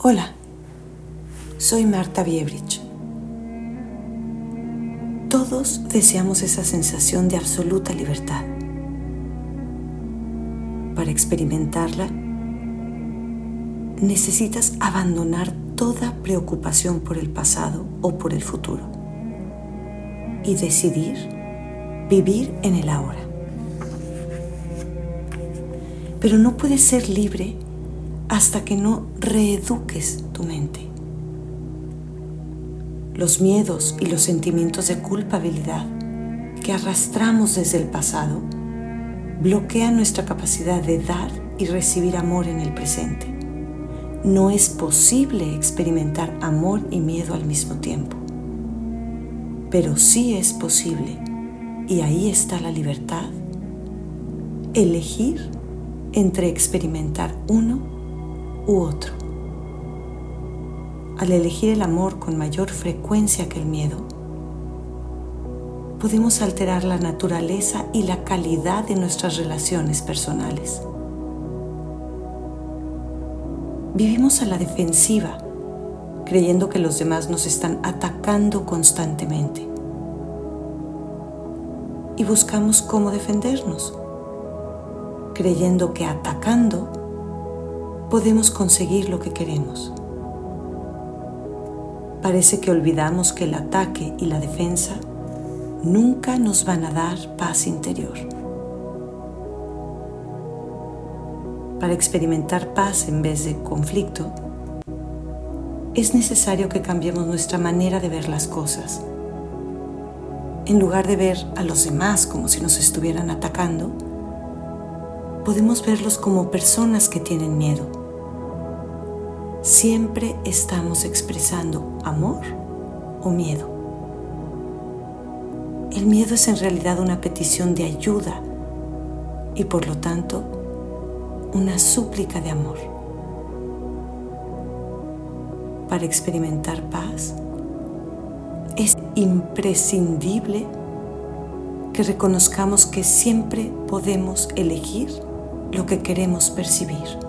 Hola, soy Marta Biebrich. Todos deseamos esa sensación de absoluta libertad. Para experimentarla, necesitas abandonar toda preocupación por el pasado o por el futuro y decidir vivir en el ahora. Pero no puedes ser libre hasta que no reeduques tu mente. Los miedos y los sentimientos de culpabilidad que arrastramos desde el pasado bloquean nuestra capacidad de dar y recibir amor en el presente. No es posible experimentar amor y miedo al mismo tiempo, pero sí es posible, y ahí está la libertad, elegir entre experimentar uno u otro. Al elegir el amor con mayor frecuencia que el miedo, podemos alterar la naturaleza y la calidad de nuestras relaciones personales. Vivimos a la defensiva, creyendo que los demás nos están atacando constantemente. Y buscamos cómo defendernos, creyendo que atacando podemos conseguir lo que queremos. Parece que olvidamos que el ataque y la defensa nunca nos van a dar paz interior. Para experimentar paz en vez de conflicto, es necesario que cambiemos nuestra manera de ver las cosas. En lugar de ver a los demás como si nos estuvieran atacando, podemos verlos como personas que tienen miedo siempre estamos expresando amor o miedo. El miedo es en realidad una petición de ayuda y por lo tanto una súplica de amor. Para experimentar paz es imprescindible que reconozcamos que siempre podemos elegir lo que queremos percibir.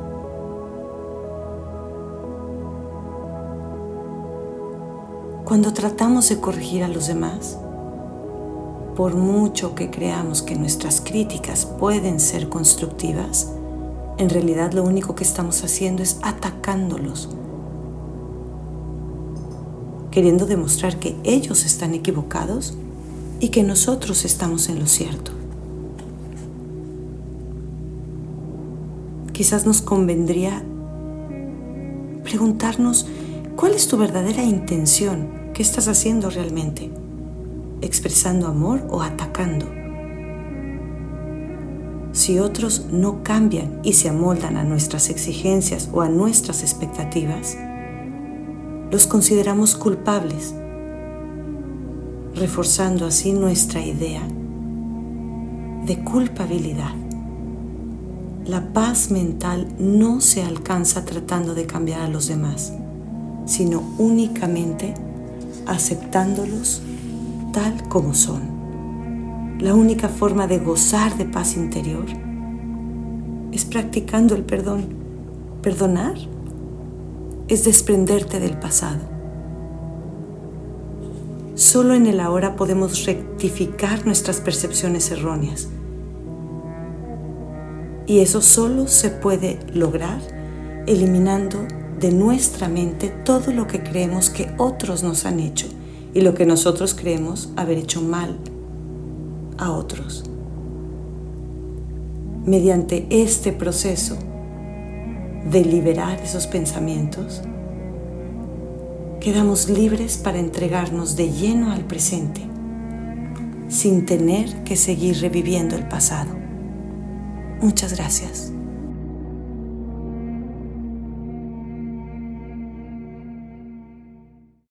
Cuando tratamos de corregir a los demás, por mucho que creamos que nuestras críticas pueden ser constructivas, en realidad lo único que estamos haciendo es atacándolos, queriendo demostrar que ellos están equivocados y que nosotros estamos en lo cierto. Quizás nos convendría preguntarnos cuál es tu verdadera intención ¿Qué estás haciendo realmente? ¿Expresando amor o atacando? Si otros no cambian y se amoldan a nuestras exigencias o a nuestras expectativas, los consideramos culpables, reforzando así nuestra idea de culpabilidad. La paz mental no se alcanza tratando de cambiar a los demás, sino únicamente aceptándolos tal como son. La única forma de gozar de paz interior es practicando el perdón. Perdonar es desprenderte del pasado. Solo en el ahora podemos rectificar nuestras percepciones erróneas. Y eso solo se puede lograr eliminando de nuestra mente todo lo que creemos que otros nos han hecho y lo que nosotros creemos haber hecho mal a otros. Mediante este proceso de liberar esos pensamientos, quedamos libres para entregarnos de lleno al presente, sin tener que seguir reviviendo el pasado. Muchas gracias.